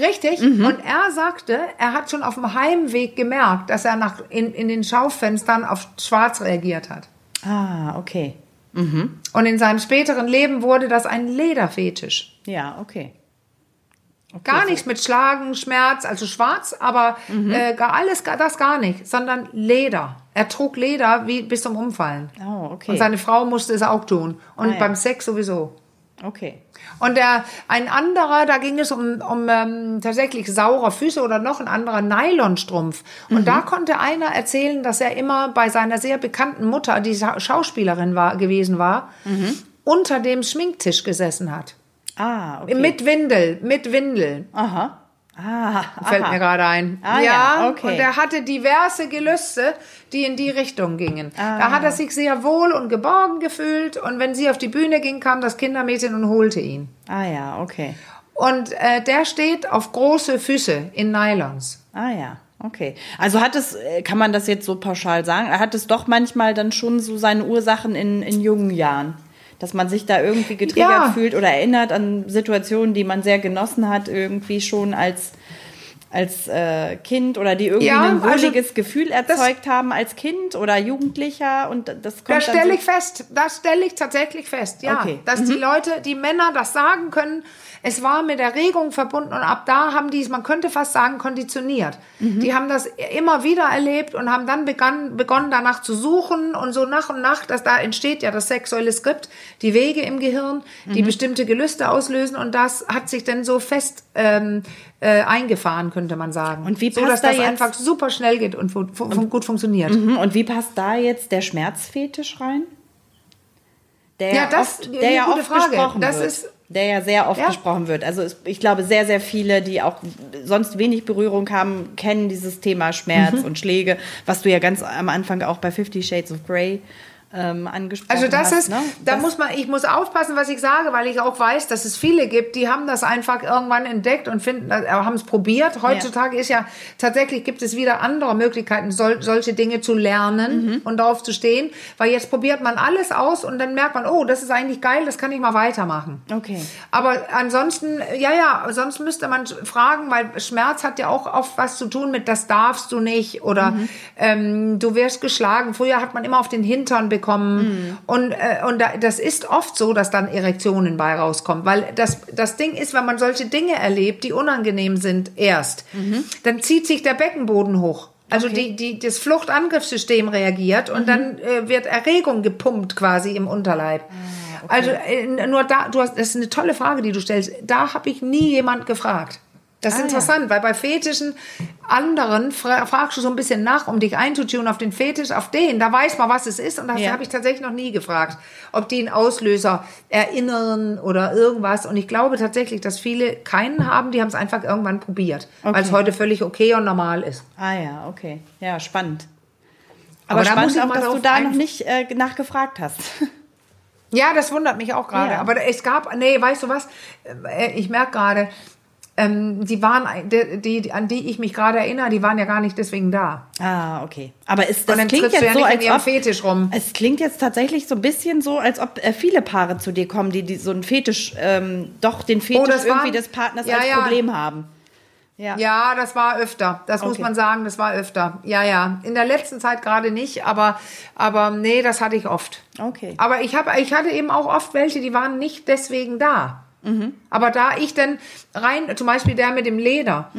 Richtig. Und er sagte, er hat schon auf dem Heimweg gemerkt, dass er nach, in, in den Schaufenstern auf Schwarz reagiert hat. Ah, okay. Und in seinem späteren Leben wurde das ein Lederfetisch. Ja, okay. Gar nichts mit Schlagen, Schmerz, also schwarz, aber äh, gar alles, das gar nicht, sondern Leder. Er trug Leder wie bis zum Umfallen. Oh, okay. Und seine Frau musste es auch tun. Und Ah, ja. beim Sex sowieso. Okay. Und der, ein anderer, da ging es um, um ähm, tatsächlich saure Füße oder noch ein anderer Nylonstrumpf. Und da konnte einer erzählen, dass er immer bei seiner sehr bekannten Mutter, die Scha- Schauspielerin war, gewesen war, unter dem Schminktisch gesessen hat. Ah, okay. Mit Windel, mit Windel. Aha. Ah, Fällt aha. mir gerade ein. Ah, ja, okay. Und er hatte diverse Gelüste, die in die Richtung gingen. Ah. Da hat er sich sehr wohl und geborgen gefühlt. Und wenn sie auf die Bühne ging, kam das Kindermädchen und holte ihn. Ah ja, okay. Und äh, der steht auf große Füße in Nylons. Ah ja, okay. Also hat es, äh, kann man das jetzt so pauschal sagen, hat es doch manchmal dann schon so seine Ursachen in, in jungen Jahren? Dass man sich da irgendwie getriggert Ja. fühlt oder erinnert an Situationen, die man sehr genossen hat, irgendwie schon als, als äh, Kind oder die irgendwie Ja, ein also wohliges Gefühl erzeugt haben als Kind oder Jugendlicher und das kommt Das stelle so ich fest. Das stelle ich tatsächlich fest. Ja, Okay. dass die Leute, die Männer das sagen können. Es war mit Erregung verbunden und ab da haben die es, man könnte fast sagen, konditioniert. Die haben das immer wieder erlebt und haben dann begann, begonnen, danach zu suchen und so nach und nach, dass da entsteht ja das sexuelle Skript, die Wege im Gehirn, die bestimmte Gelüste auslösen und das hat sich dann so fest ähm, äh, eingefahren, könnte man sagen. Und wie so, passt dass da das jetzt- einfach super schnell geht und, fu- fu- gut funktioniert. Mhm, Und wie passt da jetzt der Schmerzfetisch rein? Der Ja, das- oft, eine der ja gute oft Frage. besprochen Das wird. ist- der ja sehr oft Ja. besprochen wird. Also es, ich glaube, sehr, sehr viele, die auch sonst wenig Berührung haben, kennen dieses Thema Schmerz Mhm. und Schläge, was du ja ganz am Anfang auch bei Fifty Shades of Grey ähm, angesprochen Also das hast. ist, ne? da das, muss man, ich muss aufpassen, was ich sage, weil ich auch weiß, dass es viele gibt, die haben das einfach irgendwann entdeckt und finden, äh, haben es probiert. Heutzutage ist ja tatsächlich gibt es wieder andere Möglichkeiten, sol, solche Dinge zu lernen Mhm. und darauf zu stehen, weil jetzt probiert man alles aus und dann merkt man, oh, das ist eigentlich geil, das kann ich mal weitermachen. Okay. Aber ansonsten, ja, ja, sonst müsste man fragen, weil Schmerz hat ja auch oft was zu tun mit, das darfst du nicht oder ähm, du wirst geschlagen. Früher hat man immer auf den Hintern bekommen und, äh, und da, das ist oft so, dass dann Erektionen bei rauskommen, weil das, das Ding ist, wenn man solche Dinge erlebt, die unangenehm sind erst, dann zieht sich der Beckenboden hoch. Also die, die, das Fluchtangriffssystem reagiert und dann äh, wird Erregung gepumpt quasi im Unterleib. Also äh, nur da, du hast, das ist eine tolle Frage, die du stellst. Da habe ich nie jemand gefragt. Das ist Ah, interessant, weil bei Fetischen anderen fra fragst du so ein bisschen nach, um dich einzutun auf den Fetisch, auf den. Da weiß man, was es ist. Und das Ja. habe ich tatsächlich noch nie gefragt, ob die einen Auslöser erinnern oder irgendwas. Und ich glaube tatsächlich, dass viele keinen haben, die haben es einfach irgendwann probiert, weil es Okay. heute völlig okay und normal ist. Ah ja, okay. Ja, spannend. Aber, Aber da spannend muss ich auch, mal dass du da noch nicht äh, nachgefragt hast. Ja, das wundert mich auch gerade. Ja. Aber es gab, nee, weißt du was? Äh, Ich merke gerade, ähm, die waren, die, die, an die ich mich gerade erinnere, die waren ja gar nicht deswegen da. ah, okay. Aber ist, das klingt jetzt ja so, als ob... Fetisch rum. Es klingt jetzt tatsächlich so ein bisschen so, als ob äh, viele Paare zu dir kommen, die, die so einen Fetisch, ähm, doch den Fetisch Oh, irgendwie waren- des Partners Ja, als ja. Problem haben. Ja. Ja, das war öfter. Das muss Okay. man sagen, das war öfter. Ja, ja. In der letzten Zeit gerade nicht, aber, aber nee, das hatte ich oft. Okay. Aber ich, hab, ich hatte eben auch oft welche, die waren nicht deswegen da. Aber da ich dann rein, zum Beispiel der mit dem Leder,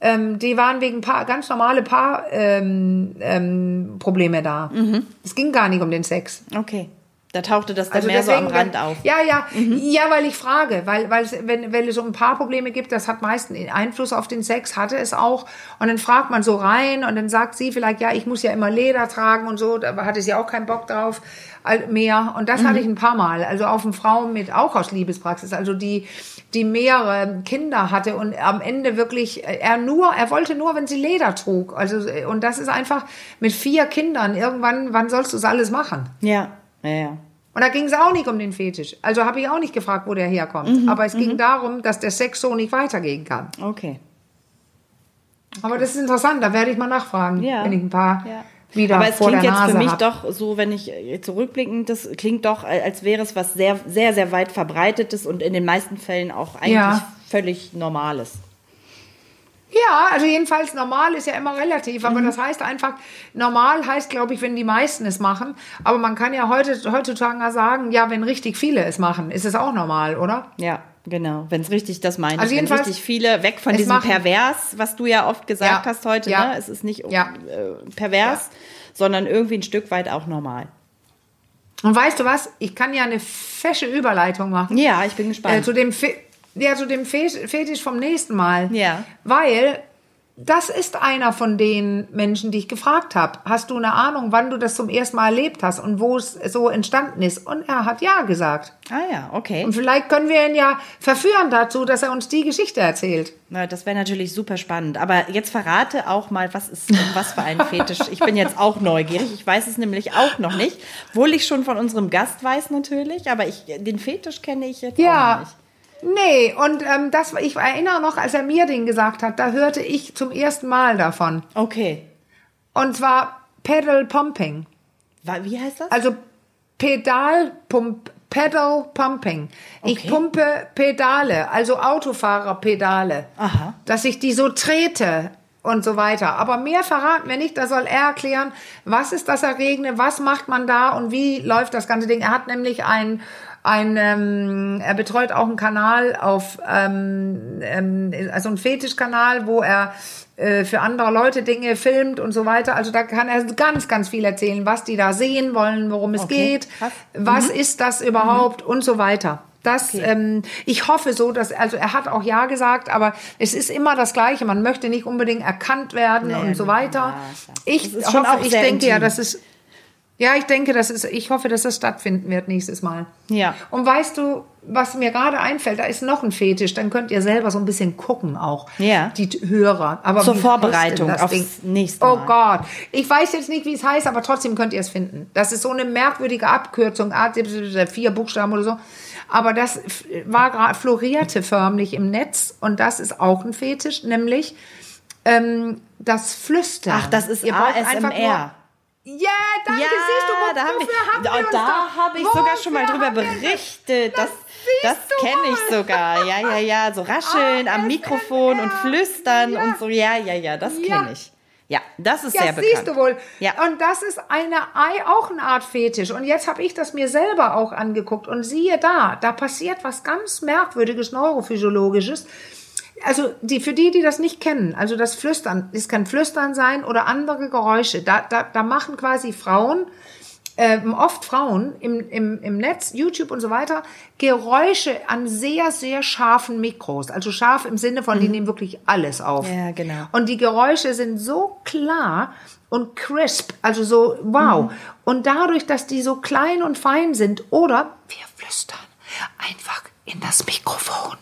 ähm, die waren wegen paar, ganz normale Paar ähm, ähm, Probleme da. Es ging gar nicht um den Sex. Okay. Da tauchte das dann Also mehr so am deswegen, Rand auf. Ja, ja, ja, weil ich frage, weil, weil es, wenn, wenn es um ein paar Probleme gibt, das hat meistens Einfluss auf den Sex, hatte es auch. Und dann fragt man so rein und dann sagt sie vielleicht, ja, ich muss ja immer Leder tragen und so, da hatte sie auch keinen Bock drauf mehr. Und das hatte ich ein paar Mal, also auf eine Frau mit, auch aus Liebespraxis, also die, die mehrere Kinder hatte und am Ende wirklich, äh, er nur, er wollte nur, wenn sie Leder trug. Also, äh, und das ist einfach mit vier Kindern, irgendwann, wann sollst du das alles machen? Ja, ja, ja. Und da ging es auch nicht um den Fetisch. Also habe ich auch nicht gefragt, wo der herkommt. Mhm, Aber es ging darum, dass der Sex so nicht weitergehen kann. Okay. Aber das ist interessant, da werde ich mal nachfragen, Ja. wenn ich ein paar Ja. wieder Aber es vor klingt der jetzt Nase für mich hab. doch so, wenn ich zurückblickend, das klingt doch, als wäre es was sehr, sehr, sehr weit verbreitetes und in den meisten Fällen auch eigentlich Ja. völlig Normales. Ja, also jedenfalls normal ist ja immer relativ, aber das heißt einfach, normal heißt, glaube ich, wenn die meisten es machen. Aber man kann ja heute, heutzutage sagen, ja, wenn richtig viele es machen, ist es auch normal, oder? Ja, genau. Wenn es richtig das meine Also ich. Wenn jedenfalls, richtig viele weg von es diesem machen- Pervers, was du ja oft gesagt Ja, hast heute, ja. ne? Es ist nicht Ja. äh, pervers, sondern irgendwie ein Stück weit auch normal. Und weißt du was? Ich kann ja eine fesche Überleitung machen. Ja, ich bin gespannt. Äh, zu dem, Fe ja, zu dem Fe Fetisch vom nächsten Mal. Ja. Weil das ist einer von den Menschen, die ich gefragt habe. Hast du eine Ahnung, wann du das zum ersten Mal erlebt hast und wo es so entstanden ist? Und er hat ja gesagt. Ah ja, okay. Und vielleicht können wir ihn ja verführen dazu, dass er uns die Geschichte erzählt. Na, das wäre natürlich super spannend. Aber jetzt verrate auch mal, was ist was für ein Fetisch. Ich bin jetzt auch neugierig. Ich weiß es nämlich auch noch nicht. Wohl ich schon von unserem Gast weiß natürlich, aber ich, den Fetisch kenne ich jetzt Ja. nicht. Nee, und ähm, das, ich erinnere noch, als er mir den gesagt hat, da hörte ich zum ersten Mal davon. Okay. Und zwar Pedal Pumping. Wie heißt das? Also Pedalpump, Pedal Pumping. Ich Okay. pumpe Pedale, also Autofahrerpedale. Aha. Dass ich die so trete und so weiter. Aber mehr verraten wir nicht. Da soll er erklären, was ist das Erregende, was macht man da und wie läuft das ganze Ding. Er hat nämlich ein ein, ähm, er betreut auch einen Kanal auf, ähm, ähm, also einen Fetischkanal, wo er äh, für andere Leute Dinge filmt und so weiter. Also da kann er ganz, ganz viel erzählen, was die da sehen wollen, worum es Okay, geht, krass. was ist das überhaupt und so weiter. Das, ähm, ich hoffe so, dass, also er hat auch Ja gesagt, aber es ist immer das Gleiche. Man möchte nicht unbedingt erkannt werden Nee, und so ja, weiter. klar. Ich Das ist hoffe, auch ich denke ja, intim. dass es, ja, ich denke, dass es, ich hoffe, dass das stattfinden wird nächstes Mal. Ja. Und weißt du, was mir gerade einfällt, da ist noch ein Fetisch, dann könnt ihr selber so ein bisschen gucken auch. Ja. Die Hörer. Aber Zur Vorbereitung das aufs Ding? nächste Oh Mal. Gott. Ich weiß jetzt nicht, wie es heißt, aber trotzdem könnt ihr es finden. Das ist so eine merkwürdige Abkürzung, Art vier Buchstaben oder so. Aber das war gerade florierte förmlich im Netz und das ist auch ein Fetisch, nämlich ähm, das Flüstern. Ach, das ist Ihr ASMR. Ja, danke, Ja, siehst du, da haben wir, haben wir oh, da habe ich sogar schon mal drüber das? berichtet. Das, das du kenne ich sogar. Ja, ja, ja. So rascheln am ASMR. Mikrofon und flüstern Ja. und so. Ja, ja, ja, das Ja. kenne ich. Ja, das ist Ja, sehr bekannt. siehst du wohl. Ja. Und das ist eine Ei- auch eine Art Fetisch. Und jetzt habe ich das mir selber auch angeguckt und siehe da, da passiert was ganz merkwürdiges neurophysiologisches. Also die für die, die das nicht kennen, also das Flüstern, es kann Flüstern sein oder andere Geräusche. Da, da, da machen quasi Frauen ähm, oft Frauen im, im, im Netz, YouTube und so weiter, Geräusche an sehr, sehr scharfen Mikros. Also scharf im Sinne von, die nehmen wirklich alles auf. Mhm. Ja, genau. Und die Geräusche sind so klar und crisp, also so wow. Mhm. Und dadurch, dass die so klein und fein sind, oder wir flüstern einfach in das Mikrofon.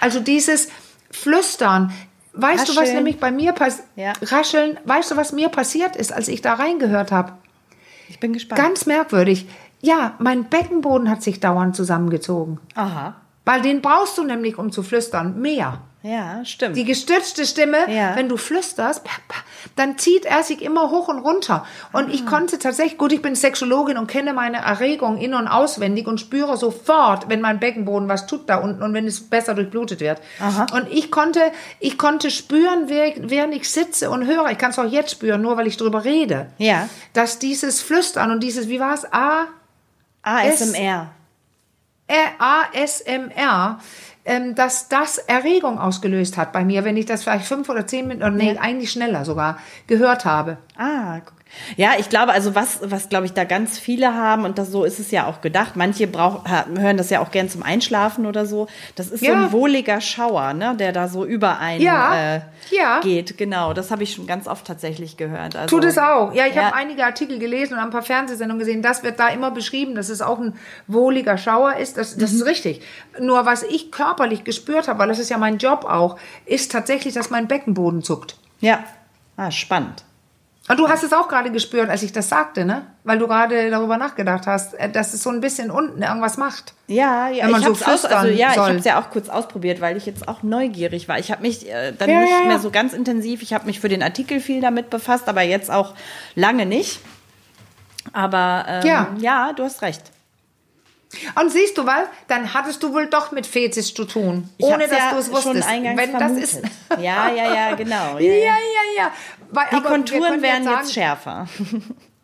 Also dieses Flüstern. Weißt du, was Rascheln. nämlich bei mir passiert? Ja. Rascheln. Weißt du, was mir passiert ist, als ich da reingehört habe? Ich bin gespannt. Ganz merkwürdig. Ja, mein Beckenboden hat sich dauernd zusammengezogen. Aha. Weil den brauchst du nämlich, um zu flüstern, mehr. Ja, stimmt. Die gestützte Stimme, Ja. wenn du flüsterst, dann zieht er sich immer hoch und runter. Und Ah. ich konnte tatsächlich, gut, ich bin Sexologin und kenne meine Erregung in- und auswendig und spüre sofort, wenn mein Beckenboden was tut da unten und wenn es besser durchblutet wird. Aha. Und ich konnte, ich konnte spüren, während ich sitze und höre, ich kann es auch jetzt spüren, nur weil ich drüber rede, Ja. dass dieses Flüstern und dieses, wie war es, A, ASMR. ASMR, ähm, dass das Erregung ausgelöst hat bei mir, wenn ich das vielleicht fünf oder zehn Minuten, oder nee, Ja. eigentlich schneller sogar, gehört habe. Ah. Ja, ich glaube, also was, was glaube ich da ganz viele haben und das so ist es ja auch gedacht. Manche brauch, hören das ja auch gern zum Einschlafen oder so. Das ist so Ja. ein wohliger Schauer, ne, der da so über einen Ja, äh, ja. geht. Genau, das habe ich schon ganz oft tatsächlich gehört. Also, Tut es auch. Ja, ich Ja. habe einige Artikel gelesen und ein paar Fernsehsendungen gesehen. Das wird da immer beschrieben, dass es auch ein wohliger Schauer ist. Das, das Mhm. ist richtig. Nur was ich körperlich gespürt habe, weil das ist ja mein Job auch, ist tatsächlich, dass mein Beckenboden zuckt. Ja, ah, spannend. Und du hast es auch gerade gespürt, als ich das sagte, ne? Weil du gerade darüber nachgedacht hast, äh, dass es so ein bisschen unten irgendwas macht. Ja, ja, Wenn man ich so hab's aus, also ja, ich habe es ja auch kurz ausprobiert, weil ich jetzt auch neugierig war. Ich habe mich äh, dann Ja, nicht ja, ja. mehr so ganz intensiv, ich habe mich für den Artikel viel damit befasst, aber jetzt auch lange nicht. Aber ähm, Ja. ja, du hast recht. Und siehst du, weil dann hattest du wohl doch mit Fetisch zu tun, Ich ohne dass ja du es schon wusstest. eingangs Wenn das vermutet. ist, Ja, ja, ja, genau. Ja, ja, ja. ja, ja. Weil, Die Konturen werden sagen, jetzt schärfer.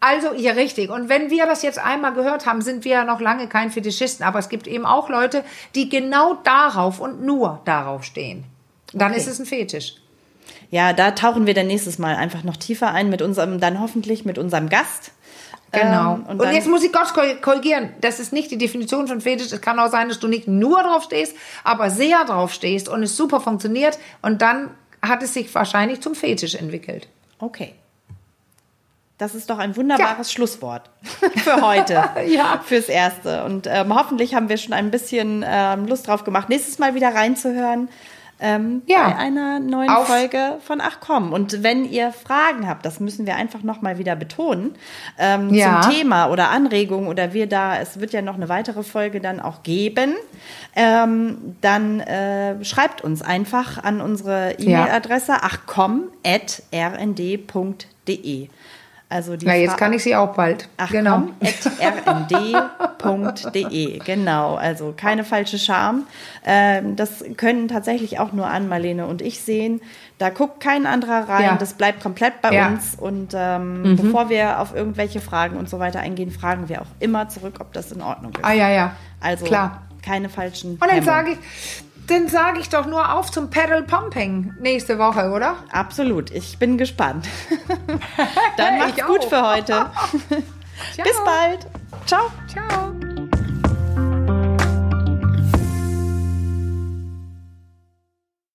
Also, ja, richtig. Und wenn wir das jetzt einmal gehört haben, sind wir ja noch lange kein Fetischisten. Aber es gibt eben auch Leute, die genau darauf und nur darauf stehen. Dann Okay. ist es ein Fetisch. Ja, da tauchen wir dann nächstes Mal einfach noch tiefer ein mit unserem, dann hoffentlich mit unserem Gast. Genau. Ähm, und dann- jetzt muss ich Gott korrigieren. Das ist nicht die Definition von Fetisch. Es kann auch sein, dass du nicht nur drauf stehst, aber sehr drauf stehst und es super funktioniert. Und dann hat es sich wahrscheinlich zum Fetisch entwickelt. Okay. Das ist doch ein wunderbares Schlusswort für heute. Ja. Fürs Erste. Und ähm, hoffentlich haben wir schon ein bisschen ähm, Lust drauf gemacht, nächstes Mal wieder reinzuhören. Ähm, Ja. Bei einer neuen Auf- Folge von Ach komm. Und wenn ihr Fragen habt, das müssen wir einfach nochmal wieder betonen, ähm, Ja. zum Thema oder Anregungen oder wir da, es wird ja noch eine weitere Folge dann auch geben, ähm, dann äh, schreibt uns einfach an unsere E-Mail-Adresse achcom.rnd.de. Also die Na, jetzt Fra- kann ich sie auch bald. Ach genau. rnd.de. Genau, also keine falsche Scham. Ähm, das können tatsächlich auch nur Ann, Marlene und ich sehen. Da guckt kein anderer rein. Ja. Das bleibt komplett bei Ja. Mhm. uns. Und ähm, bevor wir auf irgendwelche Fragen und so weiter eingehen, fragen wir auch immer zurück, ob das in Ordnung ist. Ah ja, ja. Also Klar. keine falschen. Und dann sage ich, dann sage ich doch nur auf zum Pedal Pumping nächste Woche, oder? Absolut, ich bin gespannt. Dann macht's Ich gut für heute. Bis bald. Ciao. Ciao.